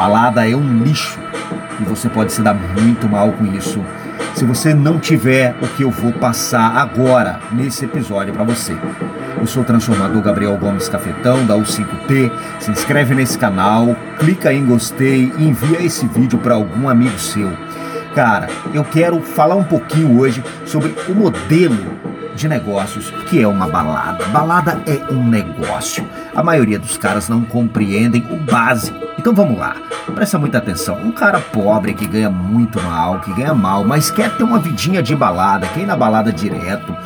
balada é um lixo e você pode se dar muito mal com isso se você não tiver o que eu vou passar agora nesse episódio para você. Eu sou o transformador Gabriel Gomes Cafetão da U5T. Se inscreve nesse canal, clica em gostei e envia esse vídeo para algum amigo seu. Cara, eu quero falar um pouquinho hoje sobre o modelo de negócios, que é uma balada. Balada é um negócio. A maioria dos caras não compreendem o básico. Então vamos lá, presta muita atenção. Um cara pobre que ganha muito mal, que ganha mal, mas quer ter uma vidinha de balada, quer ir na balada direto.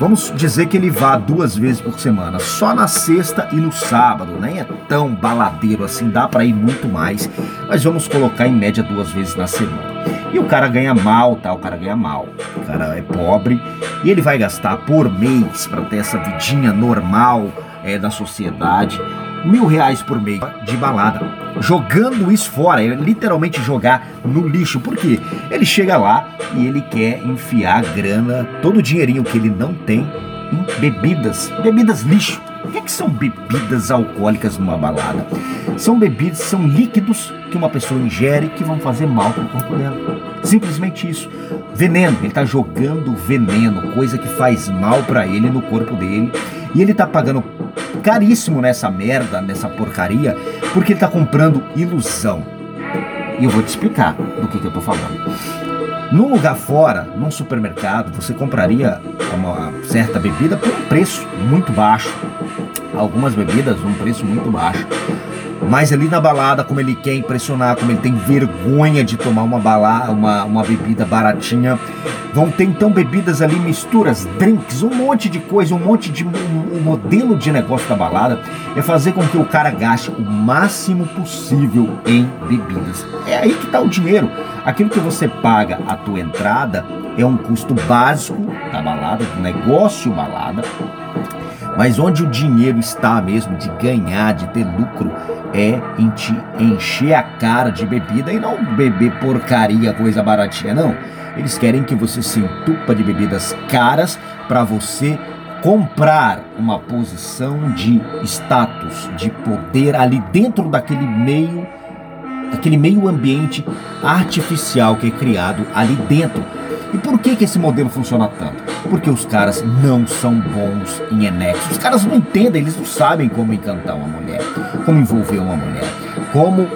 Vamos dizer que ele vá duas vezes por semana, só na sexta e no sábado. Nem é tão baladeiro assim, dá para ir muito mais, mas vamos colocar em média duas vezes na semana. E o cara ganha mal, tá? O cara ganha mal. O cara é pobre e ele vai gastar por mês para ter essa vidinha normal é, da sociedade mil reais por mês de balada. Jogando isso fora, é literalmente jogar no lixo. Por quê? Ele chega lá e ele quer enfiar grana, todo o dinheirinho que ele não tem em bebidas. Bebidas lixo. O que, é que são bebidas alcoólicas numa balada? São bebidas, são líquidos que uma pessoa ingere que vão fazer mal para o corpo dela. Simplesmente isso. Veneno, ele está jogando veneno, coisa que faz mal para ele no corpo dele. E ele está pagando caríssimo nessa merda, nessa porcaria, porque ele está comprando ilusão. E eu vou te explicar do que, que eu estou falando. Num lugar fora, num supermercado, você compraria uma certa bebida por um preço muito baixo. Algumas bebidas um preço muito baixo. Mas ali na balada, como ele quer impressionar, como ele tem vergonha de tomar uma balada, uma, uma bebida baratinha, vão ter então bebidas ali, misturas, drinks, um monte de coisa, um monte de. Um, um modelo de negócio da balada é fazer com que o cara gaste o máximo possível em bebidas. É aí que está o dinheiro. Aquilo que você paga a tua entrada é um custo básico da balada, do negócio balada. Mas onde o dinheiro está mesmo de ganhar, de ter lucro, é em te encher a cara de bebida e não beber porcaria, coisa baratinha, não. Eles querem que você se entupa de bebidas caras para você comprar uma posição de status, de poder ali dentro daquele meio, daquele meio ambiente artificial que é criado ali dentro. E por que, que esse modelo funciona tanto? Porque os caras não são bons em enexo. Os caras não entendem, eles não sabem como encantar uma mulher, como envolver uma mulher, como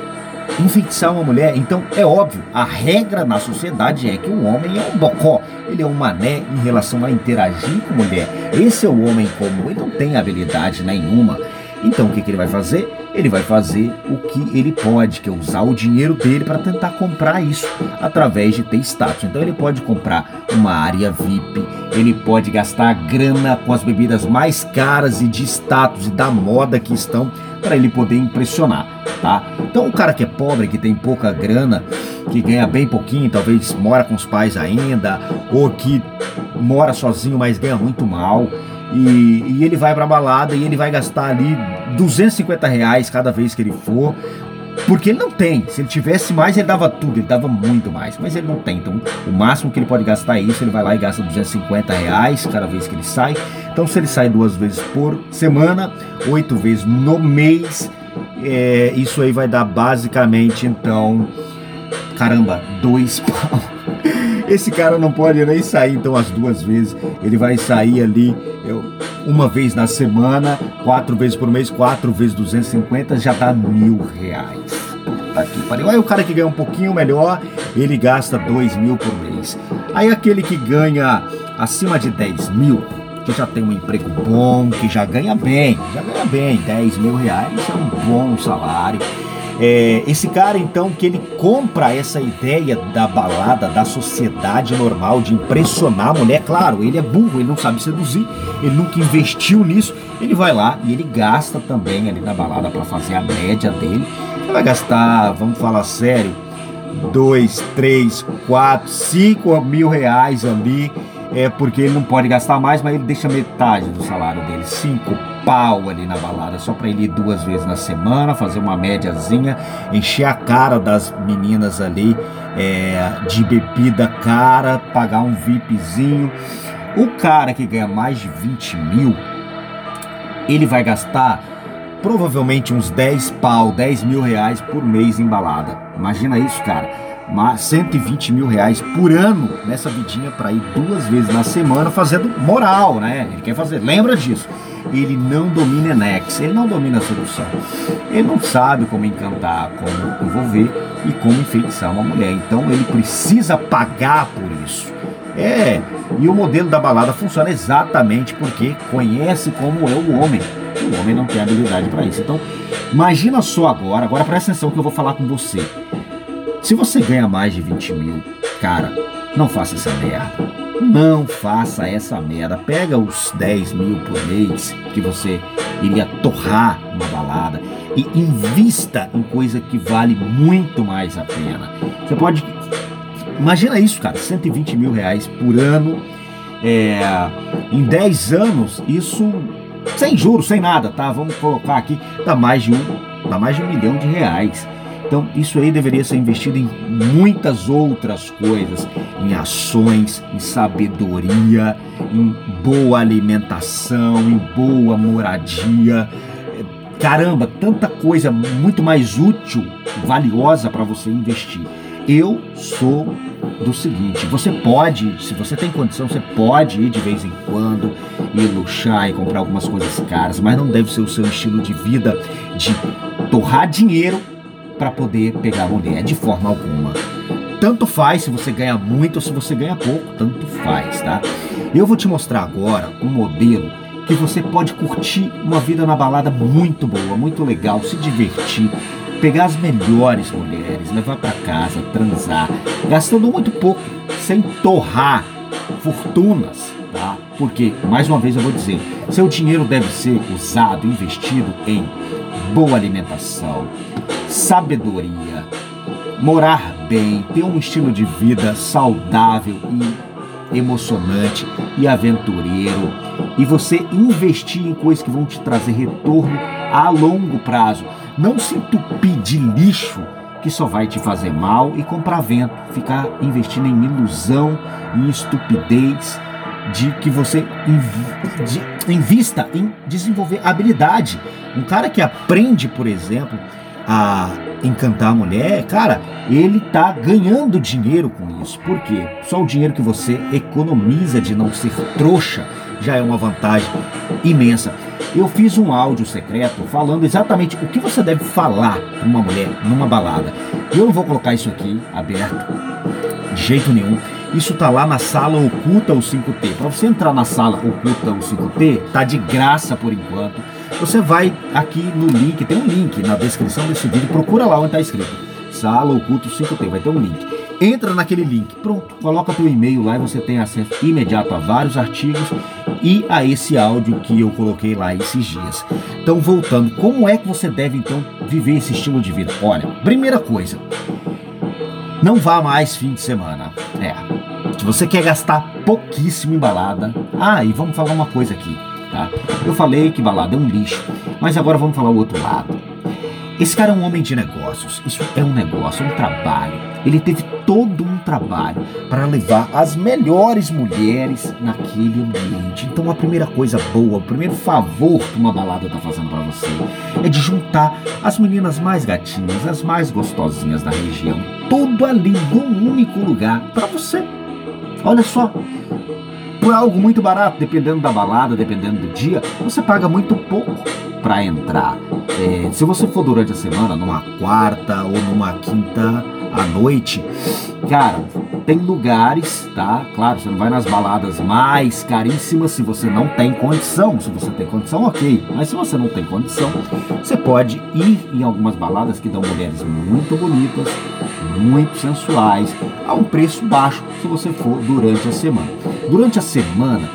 enfeitiçar uma mulher. Então é óbvio, a regra na sociedade é que o homem é um bocó, ele é um mané em relação a interagir com mulher. Esse é o homem comum, ele não tem habilidade nenhuma. Então o que, que ele vai fazer? Ele vai fazer o que ele pode, que é usar o dinheiro dele para tentar comprar isso através de ter status. Então ele pode comprar uma área VIP, ele pode gastar grana com as bebidas mais caras e de status e da moda que estão para ele poder impressionar, tá? Então o cara que é pobre, que tem pouca grana, que ganha bem pouquinho, talvez mora com os pais ainda, ou que mora sozinho, mas ganha muito mal, e, e ele vai pra balada e ele vai gastar ali 250 reais cada vez que ele for. Porque ele não tem. Se ele tivesse mais, ele dava tudo, ele dava muito mais. Mas ele não tem. Então, o máximo que ele pode gastar é isso. Ele vai lá e gasta 250 reais cada vez que ele sai. Então, se ele sai duas vezes por semana, oito vezes no mês, é, isso aí vai dar basicamente, então, caramba, dois pau. Esse cara não pode nem sair então as duas vezes. Ele vai sair ali eu, uma vez na semana, quatro vezes por mês, quatro vezes 250, já dá mil reais. Puta que pariu. Aí o cara que ganha um pouquinho melhor, ele gasta dois mil por mês. Aí aquele que ganha acima de 10 mil, que já tem um emprego bom, que já ganha bem, já ganha bem, 10 mil reais é um bom salário é, esse cara, então, que ele compra essa ideia da balada, da sociedade normal, de impressionar a mulher, claro, ele é burro, ele não sabe seduzir, ele nunca investiu nisso, ele vai lá e ele gasta também ali na balada para fazer a média dele. Ele vai gastar, vamos falar sério, dois, três, quatro, cinco mil reais ali, é porque ele não pode gastar mais, mas ele deixa metade do salário dele, cinco pau ali na balada, só para ele ir duas vezes na semana, fazer uma médiazinha, encher a cara das meninas ali é, de bebida cara, pagar um VIPzinho. O cara que ganha mais de 20 mil, ele vai gastar provavelmente uns 10 pau, 10 mil reais por mês em balada. Imagina isso, cara. 120 mil reais por ano nessa vidinha para ir duas vezes na semana fazendo moral, né? Ele quer fazer, lembra disso. Ele não domina Enex, ele não domina a sedução. Ele não sabe como encantar, como envolver e como enfeitiçar uma mulher. Então ele precisa pagar por isso. É, e o modelo da balada funciona exatamente porque conhece como é o homem. O homem não tem habilidade para isso. Então, imagina só agora, agora presta atenção que eu vou falar com você. Se você ganha mais de 20 mil, cara, não faça essa merda. Não faça essa merda. Pega os 10 mil por mês que você iria torrar numa balada e invista em coisa que vale muito mais a pena. Você pode. Imagina isso, cara, 120 mil reais por ano. É, em 10 anos, isso sem juros, sem nada, tá? Vamos colocar aqui, dá mais de um, dá mais de um milhão de reais. Então, isso aí deveria ser investido em muitas outras coisas, em ações, em sabedoria, em boa alimentação, em boa moradia. Caramba, tanta coisa muito mais útil, valiosa para você investir. Eu sou do seguinte: você pode, se você tem condição, você pode ir de vez em quando e luxar e comprar algumas coisas caras, mas não deve ser o seu estilo de vida de torrar dinheiro para poder pegar mulher, de forma alguma. Tanto faz se você ganha muito ou se você ganha pouco, tanto faz, tá? Eu vou te mostrar agora um modelo que você pode curtir uma vida na balada muito boa, muito legal, se divertir, pegar as melhores mulheres, levar para casa, transar, gastando muito pouco, sem torrar fortunas, tá? Porque, mais uma vez eu vou dizer, seu dinheiro deve ser usado, investido em boa alimentação, sabedoria, morar bem, ter um estilo de vida saudável e emocionante e aventureiro, e você investir em coisas que vão te trazer retorno a longo prazo. Não se entupir de lixo que só vai te fazer mal e comprar vento, ficar investindo em ilusão, em estupidez, de que você invista em desenvolver habilidade. Um cara que aprende, por exemplo, a encantar a mulher, cara, ele tá ganhando dinheiro com isso. Por quê? Só o dinheiro que você economiza de não ser trouxa já é uma vantagem imensa. Eu fiz um áudio secreto falando exatamente o que você deve falar uma mulher numa balada. Eu não vou colocar isso aqui aberto de jeito nenhum. Isso tá lá na sala oculta o 5T. Para você entrar na sala oculta o 5T, tá de graça por enquanto. Você vai aqui no link, tem um link na descrição desse vídeo, procura lá onde está escrito Sala Oculto 5T, vai ter um link. Entra naquele link, pronto, coloca teu e-mail lá e você tem acesso imediato a vários artigos e a esse áudio que eu coloquei lá esses dias. Então, voltando, como é que você deve então viver esse estilo de vida? Olha, primeira coisa, não vá mais fim de semana. É. Se você quer gastar pouquíssimo em balada. Ah, e vamos falar uma coisa aqui. Tá? Eu falei que balada é um lixo, mas agora vamos falar o outro lado. Esse cara é um homem de negócios. Isso é um negócio, é um trabalho. Ele teve todo um trabalho para levar as melhores mulheres naquele ambiente. Então a primeira coisa boa, o primeiro favor que uma balada está fazendo para você é de juntar as meninas mais gatinhas, as mais gostosinhas da região, tudo ali num único lugar para você. Olha só, por algo muito barato, dependendo da balada, dependendo do dia, você paga muito pouco para entrar. É, se você for durante a semana, numa quarta ou numa quinta à noite, cara, tem lugares, tá? Claro, você não vai nas baladas mais caríssimas se você não tem condição. Se você tem condição, ok. Mas se você não tem condição, você pode ir em algumas baladas que dão mulheres muito bonitas, muito sensuais, a um preço baixo se você for durante a semana. Durante a semana,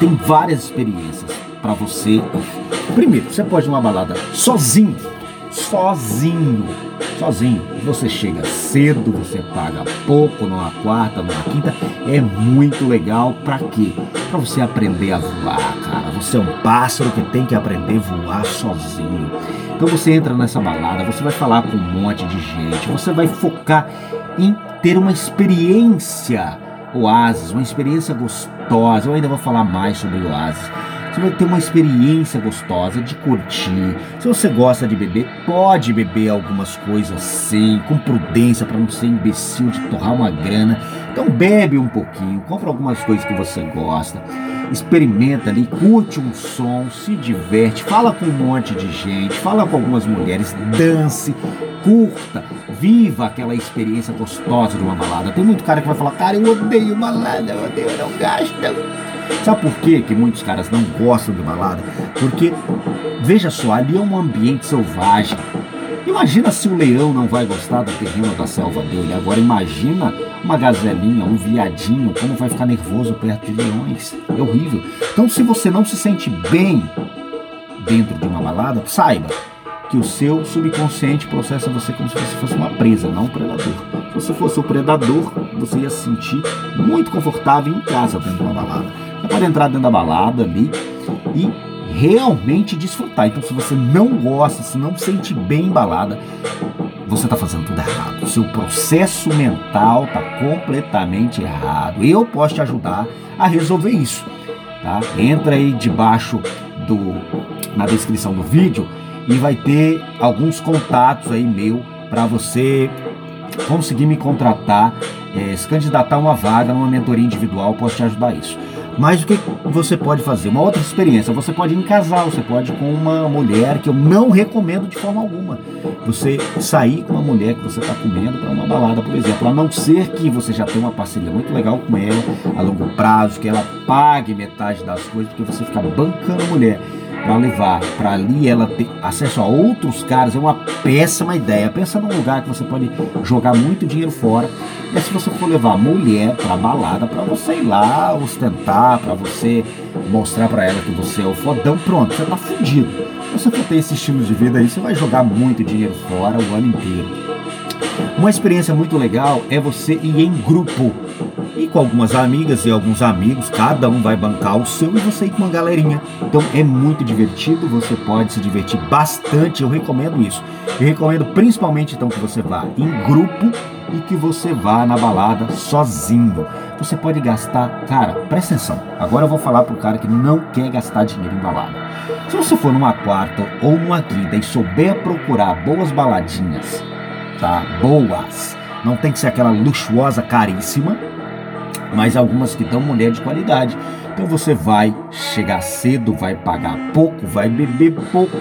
tem várias experiências para você. Primeiro, você pode ir numa balada sozinho, sozinho, sozinho. Você chega cedo, você paga pouco numa quarta, numa quinta. É muito legal. Para quê? Para você aprender a voar, cara. Você é um pássaro que tem que aprender a voar sozinho. Então você entra nessa balada, você vai falar com um monte de gente, você vai focar em ter uma experiência Oasis, uma experiência gostosa. Eu ainda vou falar mais sobre Oasis. Você vai ter uma experiência gostosa de curtir. Se você gosta de beber, pode beber algumas coisas sim, com prudência para não ser imbecil de torrar uma grana. Então bebe um pouquinho, compra algumas coisas que você gosta, experimenta ali, curte um som, se diverte, fala com um monte de gente, fala com algumas mulheres, dance, curta, viva aquela experiência gostosa de uma balada. Tem muito cara que vai falar, cara, eu odeio balada, eu odeio, eu não gasto. Sabe por quê que muitos caras não gostam de balada? Porque, veja só, ali é um ambiente selvagem. Imagina se o leão não vai gostar do terreno da selva dele. Agora imagina uma gazelinha, um viadinho, como vai ficar nervoso perto de leões. É horrível. Então se você não se sente bem dentro de uma balada, saiba que o seu subconsciente processa você como se você fosse uma presa, não um predador. Se você fosse o predador, você ia se sentir muito confortável em casa dentro de uma balada. Você pode entrar dentro da balada ali e realmente desfrutar. Então, se você não gosta, se não sente bem em balada, você está fazendo tudo errado. O seu processo mental está completamente errado. Eu posso te ajudar a resolver isso. Tá? Entra aí debaixo do na descrição do vídeo e vai ter alguns contatos aí meu para você conseguir me contratar, é, se candidatar a uma vaga numa mentoria individual, posso te ajudar a isso. Mas o que você pode fazer? Uma outra experiência, você pode ir em casal, você pode ir com uma mulher que eu não recomendo de forma alguma. Você sair com uma mulher que você está comendo para uma balada, por exemplo, a não ser que você já tenha uma parceria muito legal com ela a longo prazo, que ela pague metade das coisas, porque você fica bancando a mulher para levar para ali ela ter acesso a outros caras é uma péssima ideia. Pensa num lugar que você pode jogar muito dinheiro fora. E se você for levar mulher para balada, para você ir lá ostentar, para você mostrar para ela que você é o fodão, pronto, você tá fudido. Se você for ter esse estilo de vida aí, você vai jogar muito dinheiro fora o ano inteiro. Uma experiência muito legal é você ir em grupo e com algumas amigas e alguns amigos, cada um vai bancar o seu e você ir com uma galerinha. Então é muito divertido, você pode se divertir bastante, eu recomendo isso. Eu recomendo principalmente então que você vá em grupo e que você vá na balada sozinho. Você pode gastar, cara, presta atenção. Agora eu vou falar pro cara que não quer gastar dinheiro em balada. Se você for numa quarta ou numa quinta e souber procurar boas baladinhas, tá? Boas. Não tem que ser aquela luxuosa caríssima, mas algumas que dão mulher de qualidade. Então você vai chegar cedo, vai pagar pouco, vai beber pouco,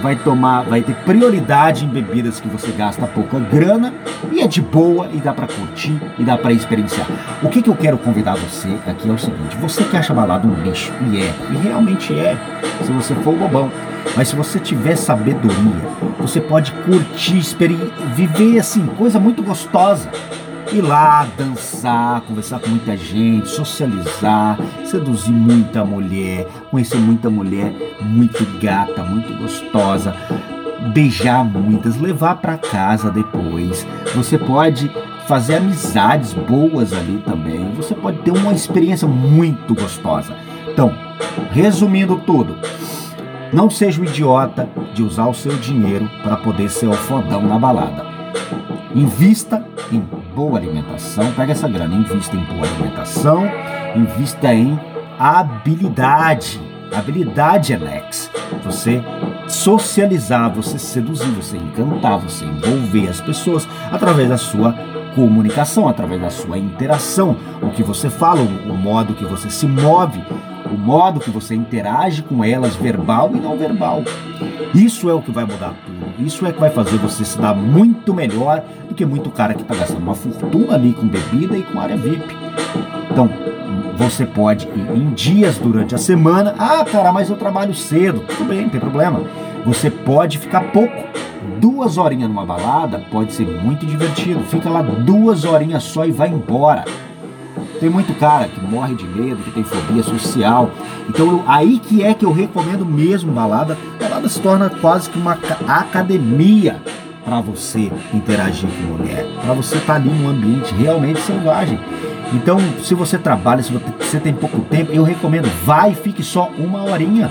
vai tomar, vai ter prioridade em bebidas que você gasta pouca grana e é de boa e dá para curtir e dá para experienciar. O que, que eu quero convidar você aqui é o seguinte: você que acha balada um lixo e é, e realmente é, se você for bobão. Mas se você tiver sabedoria, você pode curtir, viver assim, coisa muito gostosa ir lá dançar, conversar com muita gente, socializar, seduzir muita mulher, conhecer muita mulher muito gata, muito gostosa, beijar muitas, levar para casa depois. Você pode fazer amizades boas ali também. Você pode ter uma experiência muito gostosa. Então, resumindo tudo, não seja o idiota de usar o seu dinheiro para poder ser o fodão na balada. Invista em boa alimentação, pega essa grana, invista em boa alimentação, invista em habilidade. Habilidade é. Você socializar, você seduzir, você encantar, você envolver as pessoas através da sua comunicação, através da sua interação, o que você fala, o modo que você se move, o modo que você interage com elas, verbal e não verbal. Isso é o que vai mudar tudo. Isso é que vai fazer você se dar muito melhor do que muito cara que está gastando uma fortuna ali com bebida e com área VIP. Então, você pode ir em dias durante a semana. Ah, cara, mas eu trabalho cedo. Tudo bem, não tem problema. Você pode ficar pouco. Duas horinhas numa balada pode ser muito divertido. Fica lá duas horinhas só e vai embora. Tem muito cara que morre de medo, que tem fobia social. Então eu, aí que é que eu recomendo mesmo balada. Balada se torna quase que uma academia para você interagir com mulher, para você estar tá ali num ambiente realmente selvagem. Então, se você trabalha, se você tem pouco tempo, eu recomendo, vai e fique só uma horinha.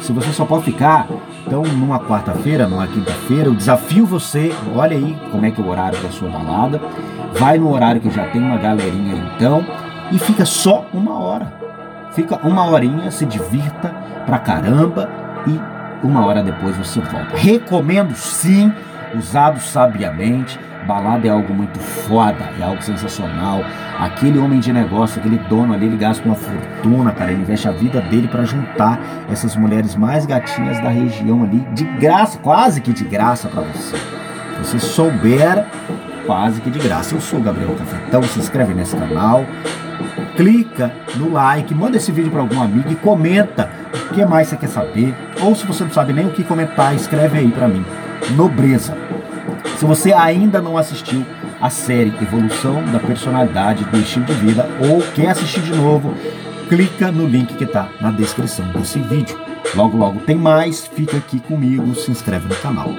Se você só pode ficar, então numa quarta-feira, numa quinta-feira, eu desafio você, olha aí como é que é o horário da sua balada, vai no horário que já tem uma galerinha então e fica só uma hora fica uma horinha, se divirta pra caramba e uma hora depois você volta. Recomendo sim, usado sabiamente. Balada é algo muito foda, é algo sensacional. Aquele homem de negócio, aquele dono ali, ele gasta uma fortuna, cara. Ele investe a vida dele para juntar essas mulheres mais gatinhas da região ali, de graça, quase que de graça para você. Se você souber, quase que de graça. Eu sou o Gabriel Cafetão, se inscreve nesse canal, clica no like, manda esse vídeo para algum amigo e comenta o que mais você quer saber. Ou se você não sabe nem o que comentar, escreve aí para mim. Nobreza. Se você ainda não assistiu a série Evolução da Personalidade do Estilo de Vida ou quer assistir de novo, clica no link que está na descrição desse vídeo. Logo, logo tem mais. Fica aqui comigo, se inscreve no canal.